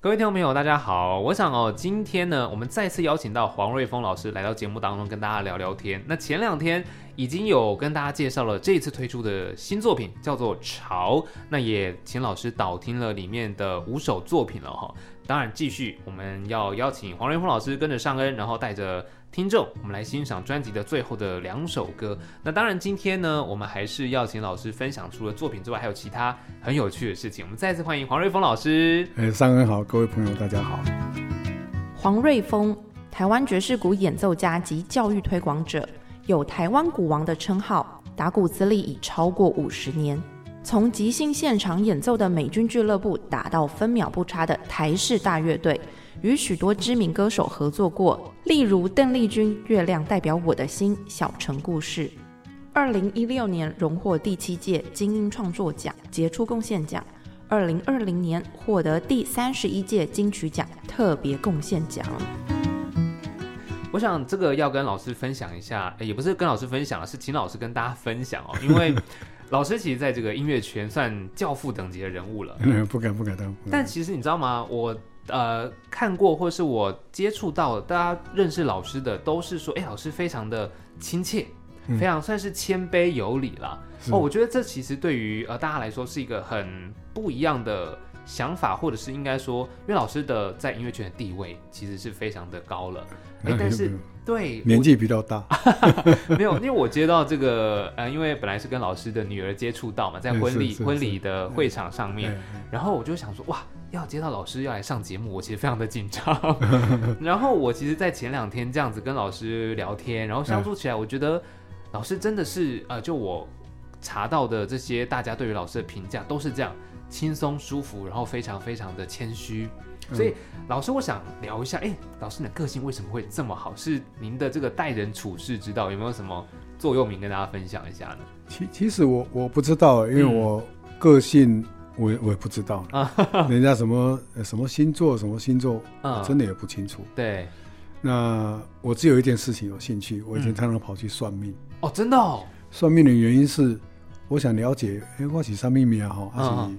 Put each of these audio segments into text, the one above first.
各位听众朋友，大家好。我想哦，今天呢，我们再次邀请到黄瑞峰老师来到节目当中，跟大家聊聊天。那前两天已经有跟大家介绍了这次推出的新作品，叫做《潮》。那也请老师导听了里面的五首作品了哈。当然，继续我们要邀请黄瑞峰老师跟着上恩，然后带着。听众，我们来欣赏专辑的最后的两首歌。那当然，今天呢，我们还是要请老师分享除了作品之外，还有其他很有趣的事情。我们再次欢迎黄瑞峰老师。哎，上恩好，各位朋友大家好。黄瑞峰，台湾爵士鼓演奏家及教育推广者，有“台湾鼓王”的称号，打鼓资历已超过五十年。从即兴现场演奏的美军俱乐部，打到分秒不差的台式大乐队。与许多知名歌手合作过，例如邓丽君《月亮代表我的心》《小城故事》。二零一六年荣获第七届金音创作奖杰出贡献奖，二零二零年获得第三十一届金曲奖特别贡献奖。我想这个要跟老师分享一下，也不是跟老师分享，是请老师跟大家分享哦，因为 老师其实在这个音乐圈算教父等级的人物了。不敢不敢当。但其实你知道吗？我。呃，看过或是我接触到，大家认识老师的都是说，哎，老师非常的亲切，非常算是谦卑有礼了。哦，我觉得这其实对于呃大家来说是一个很不一样的想法，或者是应该说，因为老师的在音乐圈的地位其实是非常的高了。哎，但是对年纪比较大，没有，因为我接到这个呃，因为本来是跟老师的女儿接触到嘛，在婚礼婚礼的会场上面，然后我就想说，哇。要接到老师要来上节目，我其实非常的紧张。然后我其实，在前两天这样子跟老师聊天，然后相处起来，我觉得老师真的是呃，就我查到的这些大家对于老师的评价都是这样轻松舒服，然后非常非常的谦虚。所以老师，我想聊一下，哎，老师你的个性为什么会这么好？是您的这个待人处事之道有没有什么座右铭跟大家分享一下呢？其其实我我不知道，因为我个性。我也我也不知道啊，人家什么什么星座什么星座，真的也不清楚。对，那我只有一件事情有兴趣，我以前常常跑去算命。哦，真的哦。算命的原因是，我想了解，哎，我是算命命啊哈，还是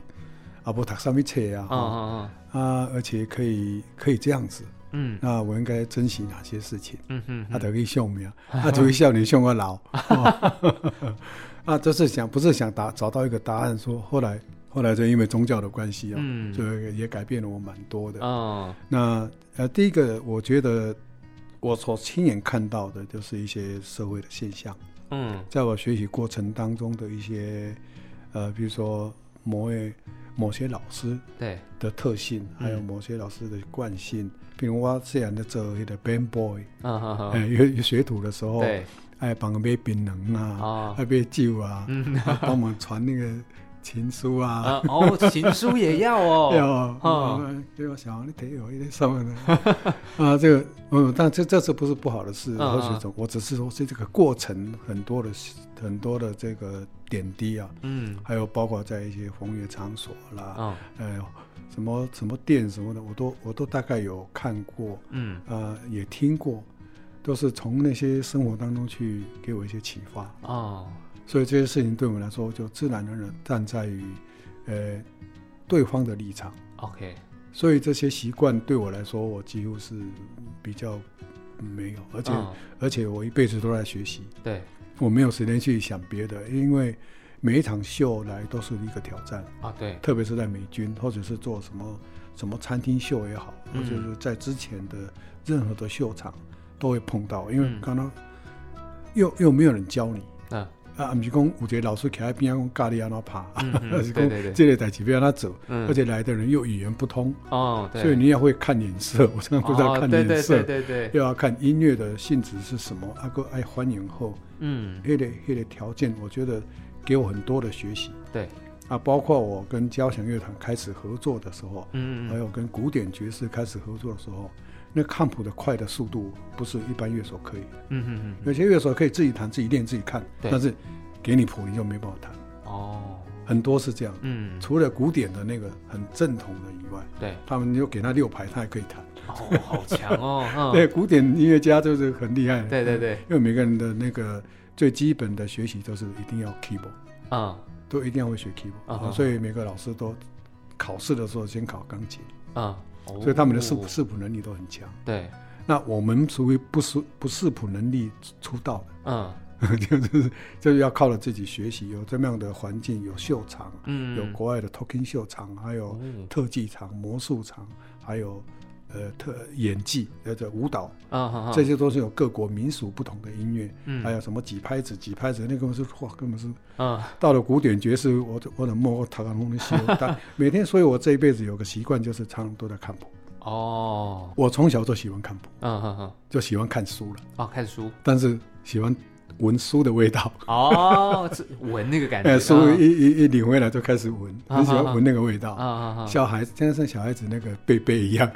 啊不读什么册啊啊啊，而且可以可以这样子，嗯，那我应该珍惜哪些事情？嗯哼，他可以笑命，他就会笑你笑我老。啊，这是想不是想答找到一个答案？说后来。后来就因为宗教的关系啊，所以也改变了我蛮多的。哦，那呃，第一个我觉得我所亲眼看到的就是一些社会的现象。嗯，在我学习过程当中的一些呃，比如说某位某些老师对。的特性，还有某些老师的惯性，比如我自然的做一个 band boy，啊哎，有有学徒的时候，对，哎，帮买槟榔啊，还买酒啊，帮忙传那个。情书啊，哦，情书也要哦，要哦，给我想你得有一点什么呢？啊，这个，嗯，但这这次不是不好的事，或许总，我只是说是这个过程很多的很多的这个点滴啊，嗯，还有包括在一些风月场所啦，呃，什么什么店什么的，我都我都大概有看过，嗯，啊，也听过，都是从那些生活当中去给我一些启发哦。所以这些事情对我们来说，就自然而然站在于，呃，对方的立场。OK。所以这些习惯对我来说，我几乎是比较没有，而且而且我一辈子都在学习。对。我没有时间去想别的，因为每一场秀来都是一个挑战啊。对。特别是在美军，或者是做什么什么餐厅秀也好，或者是在之前的任何的秀场都会碰到，因为刚刚又又没有人教你。啊。啊，不是讲有个老师徛在边上讲教你安怎拍，而 是讲这类代志要安怎走，而且来的人又语言不通，哦，所以你也会看脸色。我真的不知道看脸色，对对对，又要看音乐的性质是什么，阿哥爱欢迎后，嗯，那个那个条件，我觉得给我很多的学习。对，啊，包括我跟交响乐团开始合作的时候，嗯，还有跟古典爵士开始合作的时候。那看谱的快的速度不是一般乐手可以，嗯嗯嗯，有些乐手可以自己弹、自己练、自己看，但是给你谱你就没办法弹。哦，很多是这样，嗯，除了古典的那个很正统的以外，对，他们就给他六排，他也可以弹。哦，好强哦！对，古典音乐家就是很厉害。对对对，因为每个人的那个最基本的学习都是一定要 keyboard，啊，都一定要会学 keyboard，所以每个老师都考试的时候先考钢琴，啊。所以他们的视视谱能力都很强。对，那我们属于不视不视谱能力出道的，嗯。就是就是要靠着自己学习，有这么样的环境，有秀场，嗯，有国外的 talking 秀场，还有特技场、魔术场，还有呃特演技，呃这舞蹈，啊，这些都是有各国民俗不同的音乐，嗯，还有什么几拍子几拍子，那个是哇，根本是，啊，到了古典爵士，我我的摸塔卡隆的修，但每天，所以我这一辈子有个习惯，就是常常都在看谱。哦，我从小就喜欢看谱，嗯哼哼，就喜欢看书了。哦，看书，但是喜欢。闻书的味道哦，闻那个感觉。哎，书一一一领回来就开始闻，很喜欢闻那个味道。啊啊啊！小孩子，现在像小孩子那个贝贝一样，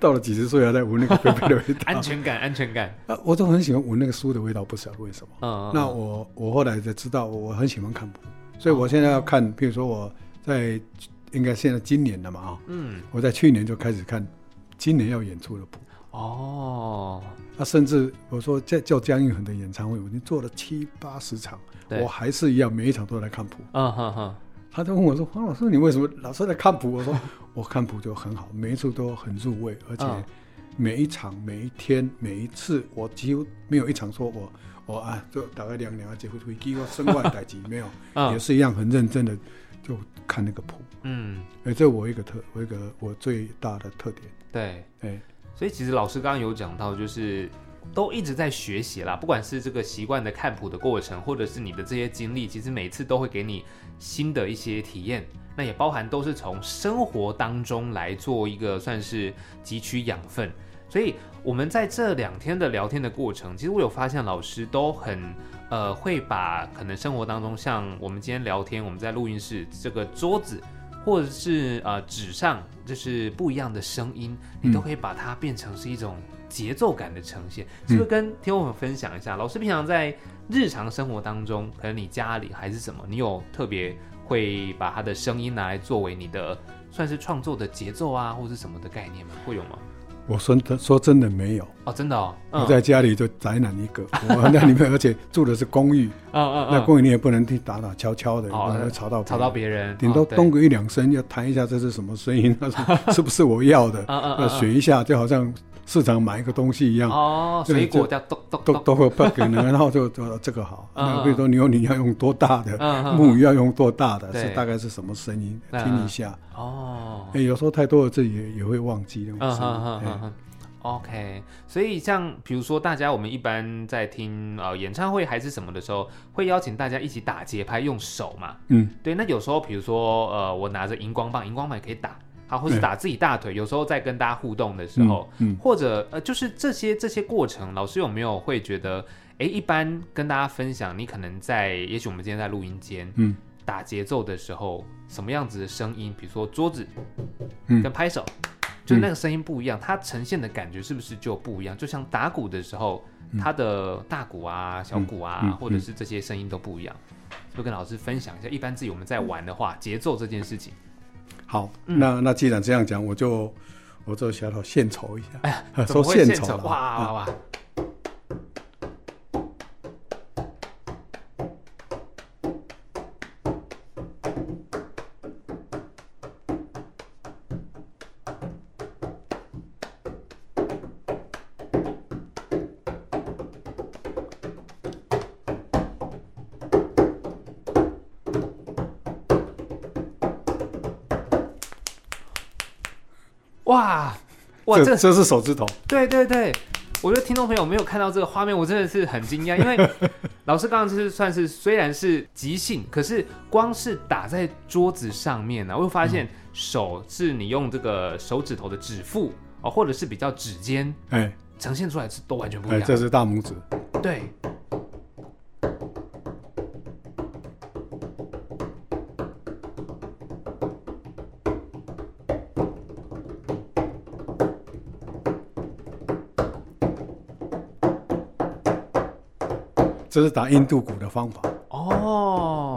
到了几十岁还在闻那个贝贝的味道。安全感，安全感。啊，我都很喜欢闻那个书的味道，不晓得为什么。嗯那我我后来才知道，我很喜欢看谱，所以我现在要看，比如说我在应该现在今年的嘛啊，嗯，我在去年就开始看今年要演出的谱。哦。那甚至我说在叫姜育恒的演唱会，我已经做了七八十场，我还是一样，每一场都来看谱。啊哈哈，他就问我说：“黄老师，你为什么老是来看谱？”我说：“ 我看谱就很好，每一处都很入味，而且每一场、每一天、每一次，我几乎没有一场说我我啊，就大概两两个结婚会给我身外代级没有，也是一样很认真的就看那个谱。嗯，哎，这我一个特，我一个我最大的特点。对，哎。所以其实老师刚刚有讲到，就是都一直在学习啦，不管是这个习惯的看谱的过程，或者是你的这些经历，其实每次都会给你新的一些体验。那也包含都是从生活当中来做一个算是汲取养分。所以我们在这两天的聊天的过程，其实我有发现老师都很呃会把可能生活当中像我们今天聊天，我们在录音室这个桌子。或者是呃纸上就是不一样的声音，你都可以把它变成是一种节奏感的呈现。是不是跟听我们分享一下？老师平常在日常生活当中，可能你家里还是什么，你有特别会把他的声音拿来作为你的算是创作的节奏啊，或者什么的概念吗？会有吗？我说说真的没有。哦，真的哦，我在家里就宅男一个，我那里面而且住的是公寓，啊啊那公寓你也不能去打打敲敲的，会吵到吵到别人，顶多咚个一两声，要弹一下这是什么声音，是不是我要的？那学一下，就好像。市场买一个东西一样哦，水果叫都都都都会不可能，然后就就这个好。那比如说牛你要用多大的，木鱼要用多大的，是大概是什么声音？听一下哦。哎，有时候太多了，自己也也会忘记那种声音。OK，所以像比如说大家我们一般在听呃演唱会还是什么的时候，会邀请大家一起打节拍，用手嘛。嗯，对。那有时候比如说呃，我拿着荧光棒，荧光棒也可以打。啊，或是打自己大腿，有时候在跟大家互动的时候，或者呃，就是这些这些过程，老师有没有会觉得，哎，一般跟大家分享，你可能在，也许我们今天在录音间，嗯，打节奏的时候，什么样子的声音，比如说桌子，嗯，跟拍手，就那个声音不一样，它呈现的感觉是不是就不一样？就像打鼓的时候，它的大鼓啊、小鼓啊，或者是这些声音都不一样，就跟老师分享一下，一般自己我们在玩的话，节奏这件事情。好，那那既然这样讲，我就我就小小献丑一下。说献丑哇哇哇！哇哇，这这是手指头。对对对，我觉得听众朋友没有看到这个画面，我真的是很惊讶，因为 老师刚刚就是算是虽然是即兴，可是光是打在桌子上面呢，我会发现手是你用这个手指头的指腹哦，或者是比较指尖，哎，呈现出来是都完全不一样。这是大拇指。对。这是打印度鼓的方法哦。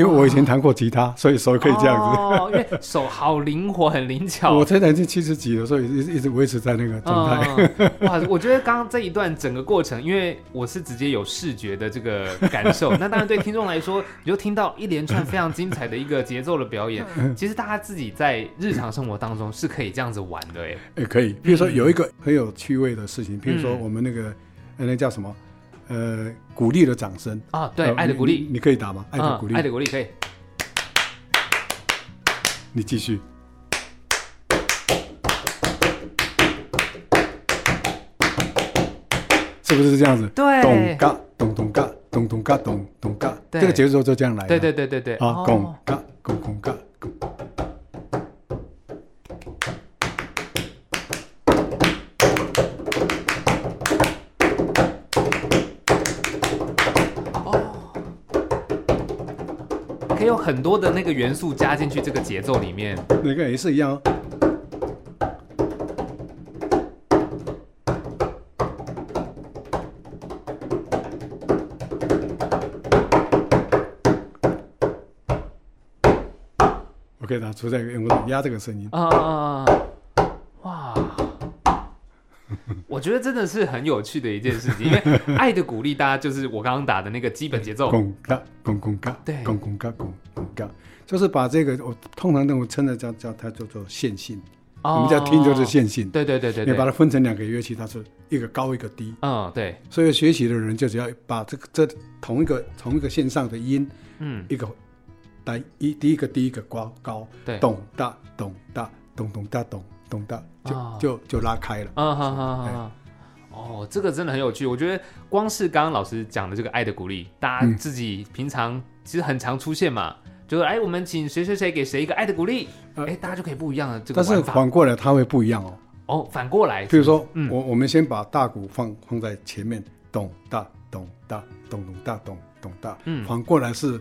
因为我以前弹过吉他，所以手可以这样子。哦，因为手好灵活，很灵巧。我才弹进七十几的，所以一一直维持在那个状态。哇，我觉得刚刚这一段整个过程，因为我是直接有视觉的这个感受，那当然对听众来说，你就听到一连串非常精彩的一个节奏的表演。其实大家自己在日常生活当中是可以这样子玩的，哎，哎，可以。比如说有一个很有趣味的事情，比如说我们那个，那叫什么？呃，鼓励的掌声啊，对，爱的鼓励，你可以打吗？爱的鼓励，爱的鼓励可以。你继续，是不是这样子？对，咚嘎咚咚嘎咚咚嘎咚咚嘎，这个节奏就这样来。对对对对对，啊，咚嘎咚咚嘎。有很多的那个元素加进去这个节奏里面，每个也是一样。OK 的，出在用压这个声音啊啊啊！我觉得真的是很有趣的一件事情，因为爱的鼓励，大家就是我刚刚打的那个基本节奏，拱嘎拱拱嘎，对，拱拱嘎拱拱嘎，就是把这个我通常我称的叫叫它叫做线性，我们在听就是线性，对对对对，你把它分成两个乐器，它是一个高一个低，嗯对，所以学习的人就只要把这个这同一个同一个线上的音，嗯，一个来一第一个第一个高高，对，咚哒咚哒咚咚哒咚。懂的，就就就拉开了。啊哈哈哈！哦，这个真的很有趣。我觉得光是刚刚老师讲的这个爱的鼓励，大家自己平常其实很常出现嘛，就是哎，我们请谁谁谁给谁一个爱的鼓励，哎，大家就可以不一样的这个。但是反过来，它会不一样哦。哦，反过来，比如说，我我们先把大鼓放放在前面，咚哒咚哒咚咚哒咚咚哒。嗯，反过来是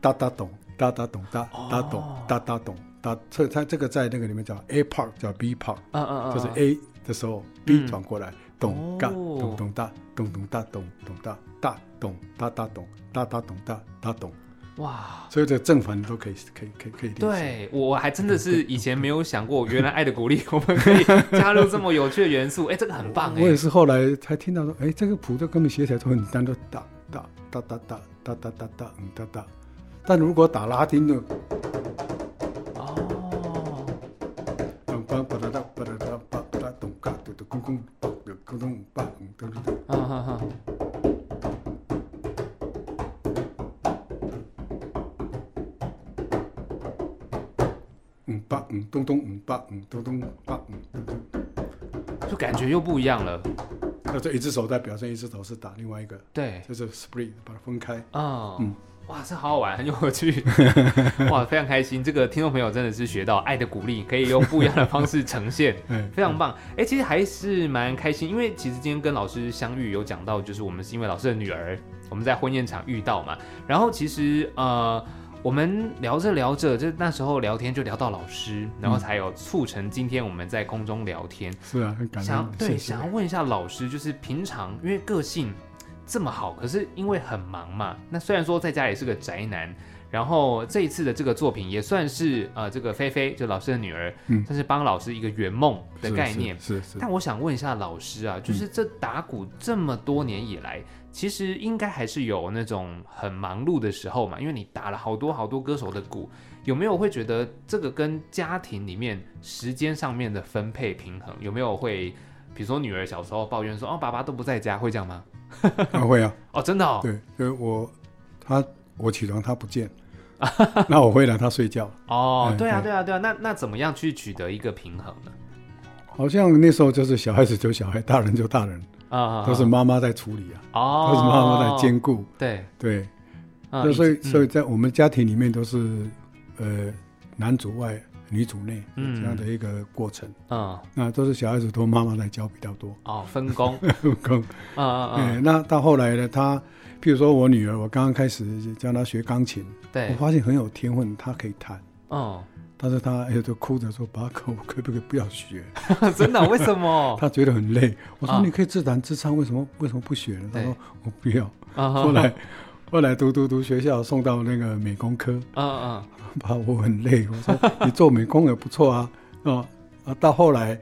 哒哒咚哒哒咚哒哒咚哒哒咚。它这它这个在那个里面叫 A part，叫 B part，嗯嗯嗯，就是 A 的时候 B 转过来，咚嘎咚咚哒咚咚哒咚咚哒哒咚哒哒咚哒哒咚哒哒咚，哇！所以这正反都可以可以可以可以对我我还真的是以前没有想过，原来爱的鼓励我们可以加入这么有趣的元素，哎，这个很棒哎！我也是后来才听到说，哎，这个谱都根本写起来都很单，都哒哒哒哒哒哒哒哒哒嗯哒哒，但如果打拉丁的。嗯，咚咚，嗯八，嗯咚咚八，嗯咚咚，就感觉又不一样了。那这一只手在表现，一只手是打另外一个。对，就是 split，把它分开。啊，嗯，哇，这好好玩，很有趣。哇，非常开心。这个听众朋友真的是学到爱的鼓励，可以用不一样的方式呈现，非常棒。哎，其实还是蛮开心，因为其实今天跟老师相遇，有讲到就是我们是因为老师的女儿，我们在婚宴场遇到嘛。然后其实呃。我们聊着聊着，就那时候聊天就聊到老师，然后才有促成今天我们在空中聊天。是啊，很感想对，想要问一下老师，就是平常因为个性这么好，可是因为很忙嘛，那虽然说在家也是个宅男，然后这一次的这个作品也算是呃这个菲菲就老师的女儿，嗯，算是帮老师一个圆梦的概念。是是。但我想问一下老师啊，就是这打鼓这么多年以来。其实应该还是有那种很忙碌的时候嘛，因为你打了好多好多歌手的鼓，有没有会觉得这个跟家庭里面时间上面的分配平衡有没有会，比如说女儿小时候抱怨说哦爸爸都不在家，会这样吗？会啊，哦真的哦，对，因为我他我起床他不见，那我会来他睡觉。哦，对啊对。啊对啊，那那怎么样去取得一个平衡呢？好像那时候就是小孩子就小孩，大人就大人。啊，都是妈妈在处理啊，哦，都是妈妈在兼顾，对。对，那所以所以在我们家庭里面都是呃男主外女主内这样的一个过程啊，那都是小孩子都妈妈来教比较多哦，分工 分工啊啊啊，那到后来呢，她譬如说我女儿，我刚刚开始教她学钢琴，对我发现很有天分，她可以弹哦。但是她哎，就哭着说：“爸，可可不可以不要学？真的？为什么？她觉得很累。我说：你可以自弹自唱，为什么为什么不学呢？她说：我不要。后来后来读读读学校，送到那个美工科。啊啊，把我很累。我说你做美工也不错啊。啊 啊，到后来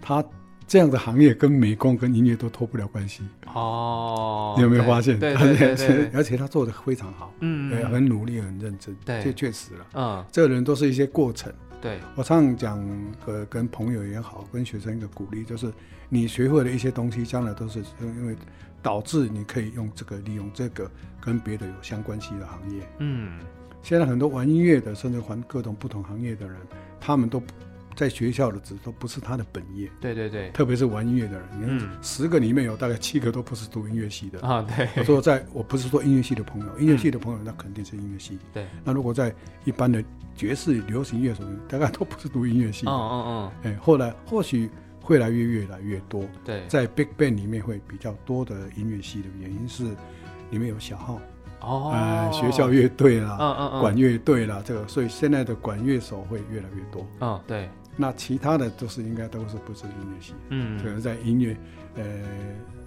他这样的行业跟美工跟音乐都脱不了关系。哦，你有没有发现？对对 对，而且他做的非常好。嗯，很努力，很认真。对，这确实了。嗯，这个人都是一些过程。对，我常常讲，跟跟朋友也好，跟学生一个鼓励，就是你学会了一些东西，将来都是因为导致你可以用这个利用这个跟别的有相关系的行业。嗯，现在很多玩音乐的，甚至玩各种不同行业的人，他们都在学校的，只都不是他的本业。对对对，特别是玩音乐的人，你看十个里面有大概七个都不是读音乐系的啊。对，我说在我不是说音乐系的朋友，音乐系的朋友那肯定是音乐系。对，那如果在一般的。爵士、流行乐什么，大概都不是读音乐系的。嗯嗯嗯。哎，后来或许会来越越来越多。对，在 Big Band 里面会比较多的音乐系的原因是，里面有小号。哦。呃，学校乐队啦，嗯嗯嗯，管乐队啦，这个，所以现在的管乐手会越来越多。嗯，对。那其他的都是应该都是不是音乐系。嗯。可能在音乐，呃。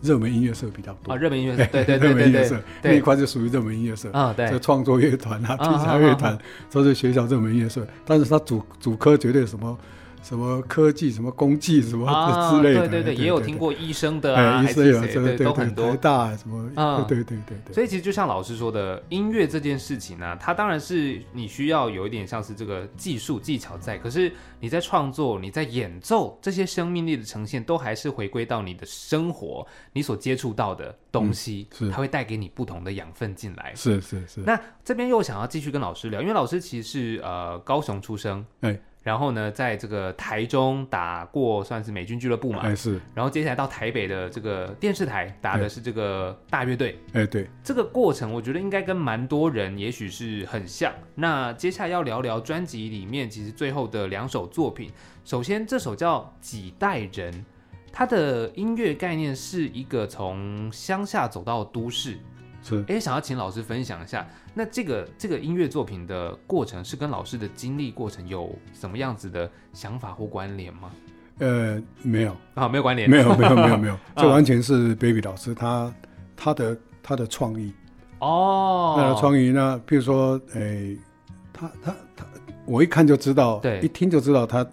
热门音乐社比较多啊，热门音乐社，对对对对对，那一块就属于热门音乐社啊，对，这创作乐团啊，披萨乐团都是学校热门音乐社，但是它主主科绝对什么。什么科技、什么工技、什么之类的，对对对，也有听过医生的啊，医生有对都很多，台大什么啊，对对对对。所以其实就像老师说的，音乐这件事情呢，它当然是你需要有一点像是这个技术技巧在，可是你在创作、你在演奏这些生命力的呈现，都还是回归到你的生活，你所接触到的东西，是它会带给你不同的养分进来。是是是。那这边又想要继续跟老师聊，因为老师其实是呃高雄出生，哎。然后呢，在这个台中打过算是美军俱乐部嘛，哎是。然后接下来到台北的这个电视台打的是这个大乐队，哎对。这个过程我觉得应该跟蛮多人也许是很像。那接下来要聊聊专辑里面其实最后的两首作品。首先这首叫《几代人》，它的音乐概念是一个从乡下走到都市。是，哎，想要请老师分享一下，那这个这个音乐作品的过程是跟老师的经历过程有什么样子的想法或关联吗？呃，没有。啊，没有关联，没有，没有，没有，没有，这完全是 Baby 老师他他的他的创意。哦，他的创意，呢比如说，哎，他他他，我一看就知道，对，一听就知道他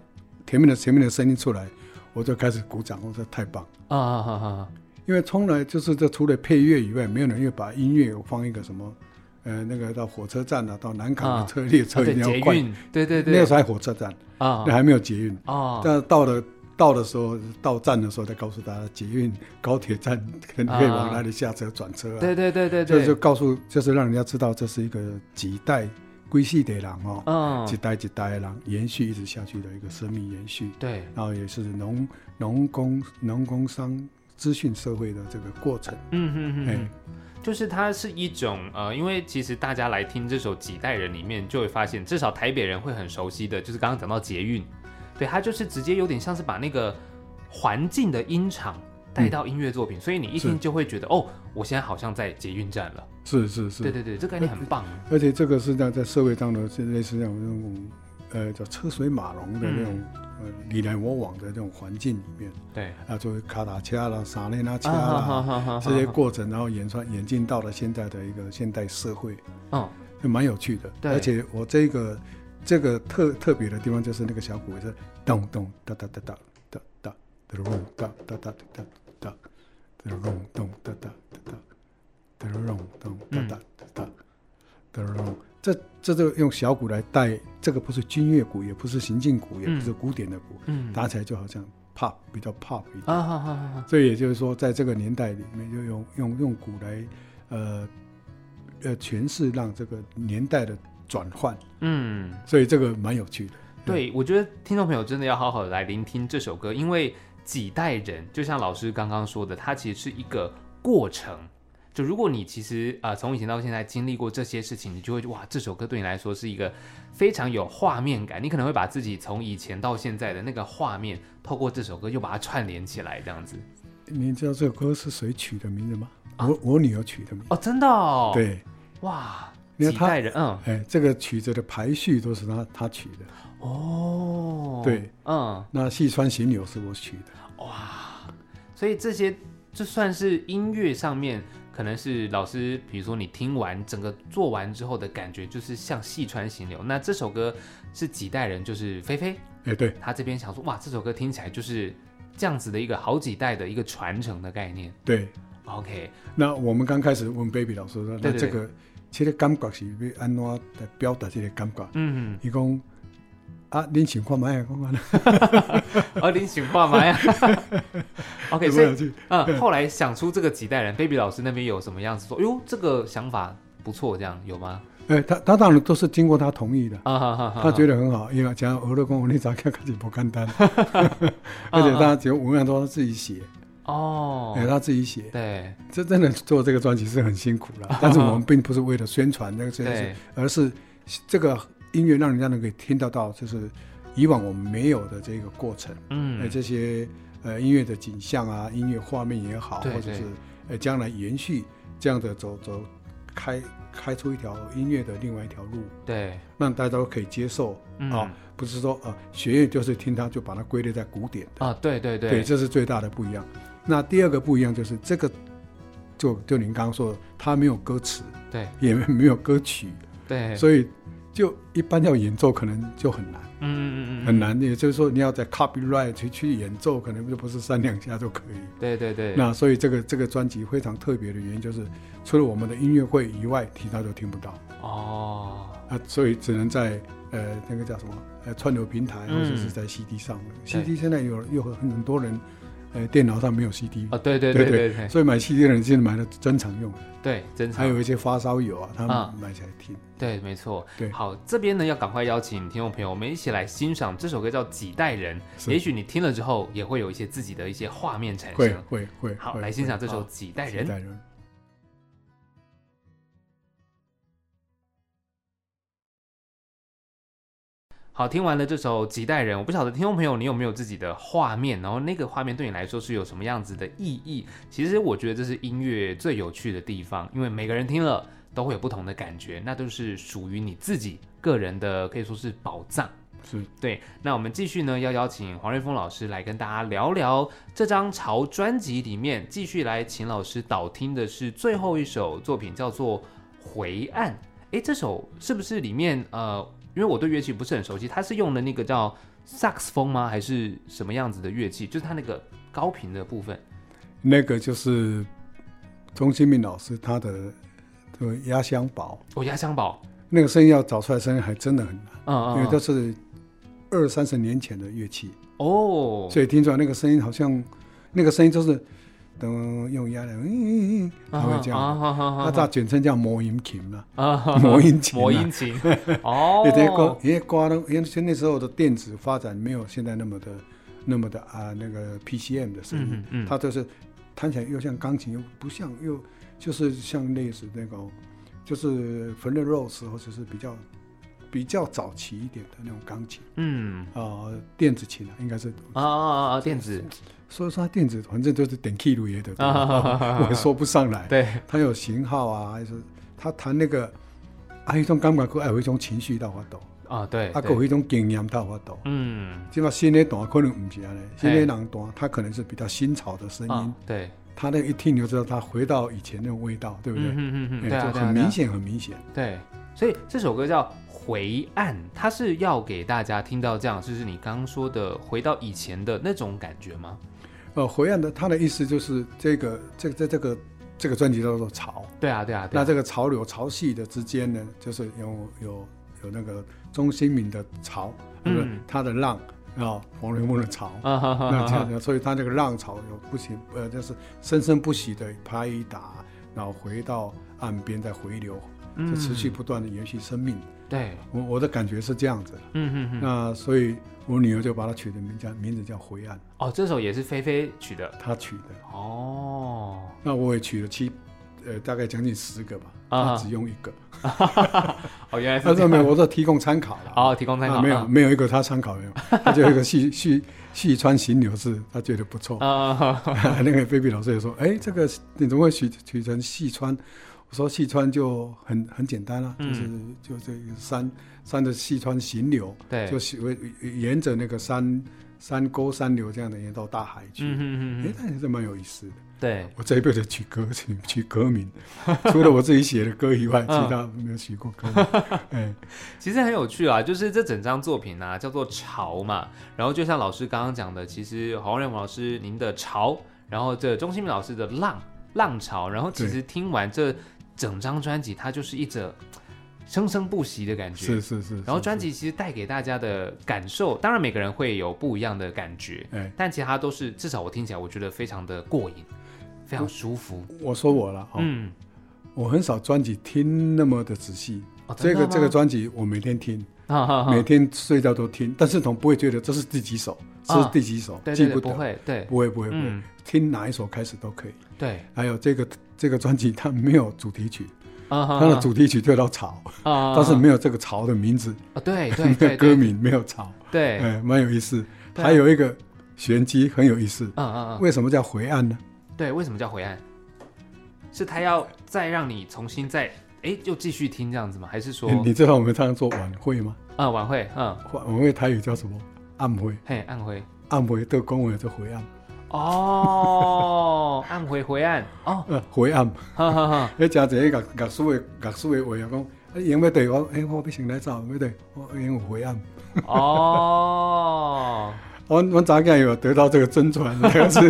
前面的前面的声音出来，我就开始鼓掌，我说太棒。啊啊啊！因为从来就是这除了配乐以外，没有人会把音乐放一个什么，呃，那个到火车站啊，到南港的车列车一定要快，对对对，那时候还火车站啊，那还没有捷运啊。但到了到的时候，到站的时候再告诉大家，捷运高铁站可能可以往哪里下车转车啊。对对对对对，就是告诉，就是让人家知道这是一个几代归系的人哦，嗯，几代几代的人延续一直下去的一个生命延续。对，然后也是农农工农工商。资讯社会的这个过程，嗯嗯嗯，就是它是一种呃，因为其实大家来听这首《几代人》里面，就会发现，至少台北人会很熟悉的，就是刚刚讲到捷运，对，它就是直接有点像是把那个环境的音场带到音乐作品，所以你一听就会觉得，哦，我现在好像在捷运站了。是是是，对对对，这概念很棒。而且这个是在在社会当中，是类似这种那种呃叫车水马龙的那种。你来我往的这种环境里面，对啊，作为卡达恰啦、萨内拉恰啦这些过程，然后演算演进到了现在的一个现代社会，嗯，就蛮有趣的。对，而且我这个这个特特别的地方就是那个小鼓是咚咚哒哒哒哒哒哒哒咚哒哒哒哒哒哒咚咚哒哒哒哒哒咚咚哒哒哒哒咚。这这就用小鼓来带，这个不是军乐鼓，也不是行进鼓，也不是古典的鼓，嗯打起来就好像 pop 比较 pop 一点。啊所以也就是说，在这个年代里面，就用用用鼓来，呃呃诠释让这个年代的转换。嗯，所以这个蛮有趣的。对，我觉得听众朋友真的要好好的来聆听这首歌，因为几代人，就像老师刚刚说的，它其实是一个过程。就如果你其实啊从以前到现在经历过这些事情，你就会哇这首歌对你来说是一个非常有画面感。你可能会把自己从以前到现在的那个画面，透过这首歌又把它串联起来，这样子。你知道这首歌是谁取的名字吗？我我女儿取的名。哦，真的哦。对。哇，几代人嗯，哎，这个曲子的排序都是他他取的。哦。对，嗯，那细川行柳是我取的。哇，所以这些就算是音乐上面。可可能是老师，比如说你听完整个做完之后的感觉，就是像细川行流。那这首歌是几代人，就是菲菲，哎，对他这边想说，哇，这首歌听起来就是这样子的一个好几代的一个传承的概念。对，OK。那我们刚开始问 Baby 老师说，那这个其实感觉是要安怎来表达这个感觉？嗯嗯，一共。啊，您情况嘛呀，讲完了。啊，您情况嘛呀。OK，所以嗯，后来想出这个几代人，Baby 老师那边有什么样子说？哟，这个想法不错，这样有吗？哎，他他当然都是经过他同意的啊，他觉得很好，因为讲俄罗公文，你早看开始不简单，而且他只有文案都他自己写哦，哎，他自己写，对，这真的做这个专辑是很辛苦了，但是我们并不是为了宣传那个这件事，而是这个。音乐让人家能够听得到，就是以往我们没有的这个过程，嗯，这些呃音乐的景象啊，音乐画面也好，或者是呃将来延续这样的走走开开出一条音乐的另外一条路，对，让大家都可以接受啊，不是说啊学院就是听它就把它归类在古典啊，对对对，对，这是最大的不一样。那第二个不一样就是这个，就就您刚刚说的，它没有歌词，对，也没有歌曲，对，所以。就一般要演奏可能就很难，嗯嗯嗯很难。也就是说，你要在 copyright 去去演奏，可能就不是三两下就可以。对对对。那所以这个这个专辑非常特别的原因，就是除了我们的音乐会以外，其他都听不到。哦。啊，所以只能在呃那个叫什么呃串流平台，或者是在 CD 上。CD 现在有有很很多人。呃，电脑上没有 CD 啊，对对对对对，所以买 CD 的人现在买了珍藏用的，对，珍藏。还有一些发烧友啊，他们买起来听。对，没错。对，好，这边呢要赶快邀请听众朋友，我们一起来欣赏这首歌，叫《几代人》。也许你听了之后，也会有一些自己的一些画面产生。会会会。好，来欣赏这首《几代人》。好，听完了这首《几代人》，我不晓得听众朋友你有没有自己的画面，然后那个画面对你来说是有什么样子的意义？其实我觉得这是音乐最有趣的地方，因为每个人听了都会有不同的感觉，那都是属于你自己个人的，可以说是宝藏。是对。那我们继续呢，要邀请黄瑞峰老师来跟大家聊聊这张潮专辑里面，继续来请老师导听的是最后一首作品，叫做《回岸》。哎，这首是不是里面呃？因为我对乐器不是很熟悉，他是用的那个叫萨克斯风吗？还是什么样子的乐器？就是他那个高频的部分。那个就是钟新明老师他的这个压箱宝。哦，压箱宝。那个声音要找出来，声音还真的很难。嗯嗯。因为都是二三十年前的乐器。哦。所以听出来那个声音好像，那个声音就是。等用压的，嗯嗯嗯，他会这样，那它简称叫魔音琴嘛，魔音琴，魔音琴，哦，因为歌，因为歌呢，因为那时候的电子发展没有现在那么的，那么的啊，那个 PCM 的声音，它就是弹起来又像钢琴，又不像，又就是像类似那个，就是 f e r Rose 或者是比较比较早期一点的那种钢琴，嗯，啊，电子琴啊，应该是。啊啊啊，电子。所以说电子反正就是点 key 路也的，我也说不上来。对，它有型号啊，还是他弹那个，还有一种感觉，还有一种情绪到发抖啊，对，还有一种经验到发抖。嗯，起码新的段可能唔是安尼，新的人段他可能是比较新潮的声音。对，他那一听你就知道他回到以前那种味道，对不对？嗯嗯嗯，对就很明显，很明显。对，所以这首歌叫。回岸，它是要给大家听到这样，就是你刚刚说的回到以前的那种感觉吗？呃，回岸的，它的意思就是这个，这个在这个这个专辑叫做潮。对啊，对啊。那这个潮流、潮汐的之间呢，就是有有有那个钟新敏的潮，嗯，他的浪啊，黄连梦的潮，那这样子，所以他这个浪潮有不行，呃，就是生生不息的拍打，然后回到岸边再回流，就持续不断的延续生命。对我我的感觉是这样子，嗯嗯嗯，那所以我女儿就把它取的名叫名字叫灰暗。哦，这首也是菲菲取的，她取的。哦，那我也取了七，呃，大概将近十个吧，她只用一个。哦，原来是。这没有，我都提供参考了。哦，提供参考。没有，没有一个他参考没有，他就一个细 细细川行流是，他觉得不错。啊，那个菲菲老师也说，哎，这个你怎么会取取成细川？说细川就很很简单啦，就是就这个山山的细川行流，对，就沿着那个山山沟山流这样的沿到大海去，哎，那也是蛮有意思的。对，我这一辈子取歌曲、取歌名，除了我自己写的歌以外，其他没有取过歌。哎，其实很有趣啊，就是这整张作品呢叫做《潮》嘛，然后就像老师刚刚讲的，其实黄仁老师您的《潮》，然后这钟新明老师的《浪浪潮》，然后其实听完这整张专辑，它就是一则。生生不息的感觉，是是是。然后专辑其实带给大家的感受，当然每个人会有不一样的感觉，哎，但其他都是至少我听起来我觉得非常的过瘾，非常舒服。我说我了，嗯，我很少专辑听那么的仔细，这个这个专辑我每天听，每天睡觉都听，但是总不会觉得这是第几首，这是第几首，记不得，不会，对，不会不会不会，听哪一首开始都可以。对，还有这个这个专辑它没有主题曲。它的主题曲叫到潮，但是没有这个潮的名字啊，对对 对，歌名没有潮，对，哎，蛮有意思。还有一个玄机很有意思，嗯嗯嗯，为什么叫回岸呢？对，为什么叫回岸？是他要再让你重新再哎，又继续听这样子吗？还是说你知道我们常常做晚会吗？啊，晚会，嗯，晚会台语叫什么？暗会，嘿，暗会，暗会都公文叫回岸。哦，暗回回暗哦，回暗，哈哈哈。你真侪乐乐书的乐书的话啊，讲，因为对我，哎，我不先来走，对对？我因为回暗。哦，我我早间有得到这个真传，这样子。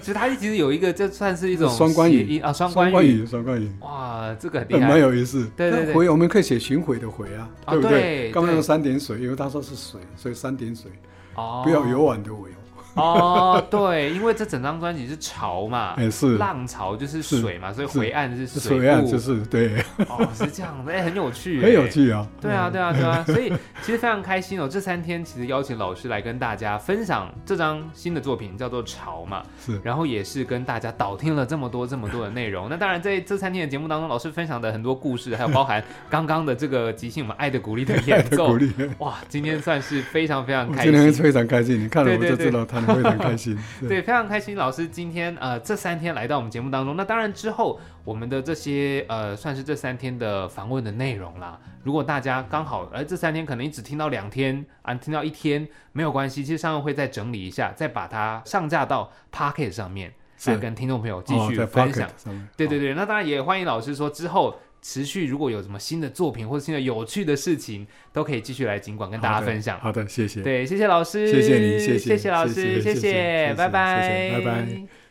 其实它其实有一个，这算是一种双关语啊，双关语，双关语。哇，这个很厉害，蛮有意思。对对对，回我们可以写巡回的回啊，对不对？刚刚用三点水，因为他说是水，所以三点水。哦，不要游玩的尾。哦，对，因为这整张专辑是潮嘛，也是。浪潮就是水嘛，所以回岸是水，回岸就是对，哦，是这样的，哎，很有趣，很有趣啊，对啊，对啊，对啊，所以其实非常开心哦，这三天其实邀请老师来跟大家分享这张新的作品，叫做潮嘛，是，然后也是跟大家导听了这么多这么多的内容。那当然在这三天的节目当中，老师分享的很多故事，还有包含刚刚的这个即兴我们爱的鼓励的演奏，哇，今天算是非常非常开心，今天非常开心，你看了我就知道他非常开心。对，非常开心。老师今天呃这三天来到我们节目当中，那当然之后我们的这些呃算是这三天的访问的内容啦。如果大家刚好呃这三天可能你只听到两天啊，听到一天没有关系，其实上会再整理一下，再把它上架到 Pocket 上面，再跟听众朋友继续分享。对对对，那当然也欢迎老师说之后。持续，如果有什么新的作品或者新的有趣的事情，都可以继续来尽管跟大家分享。好的，谢谢。对，谢谢老师，谢谢你，谢谢，谢谢老师，谢谢，拜拜，拜拜。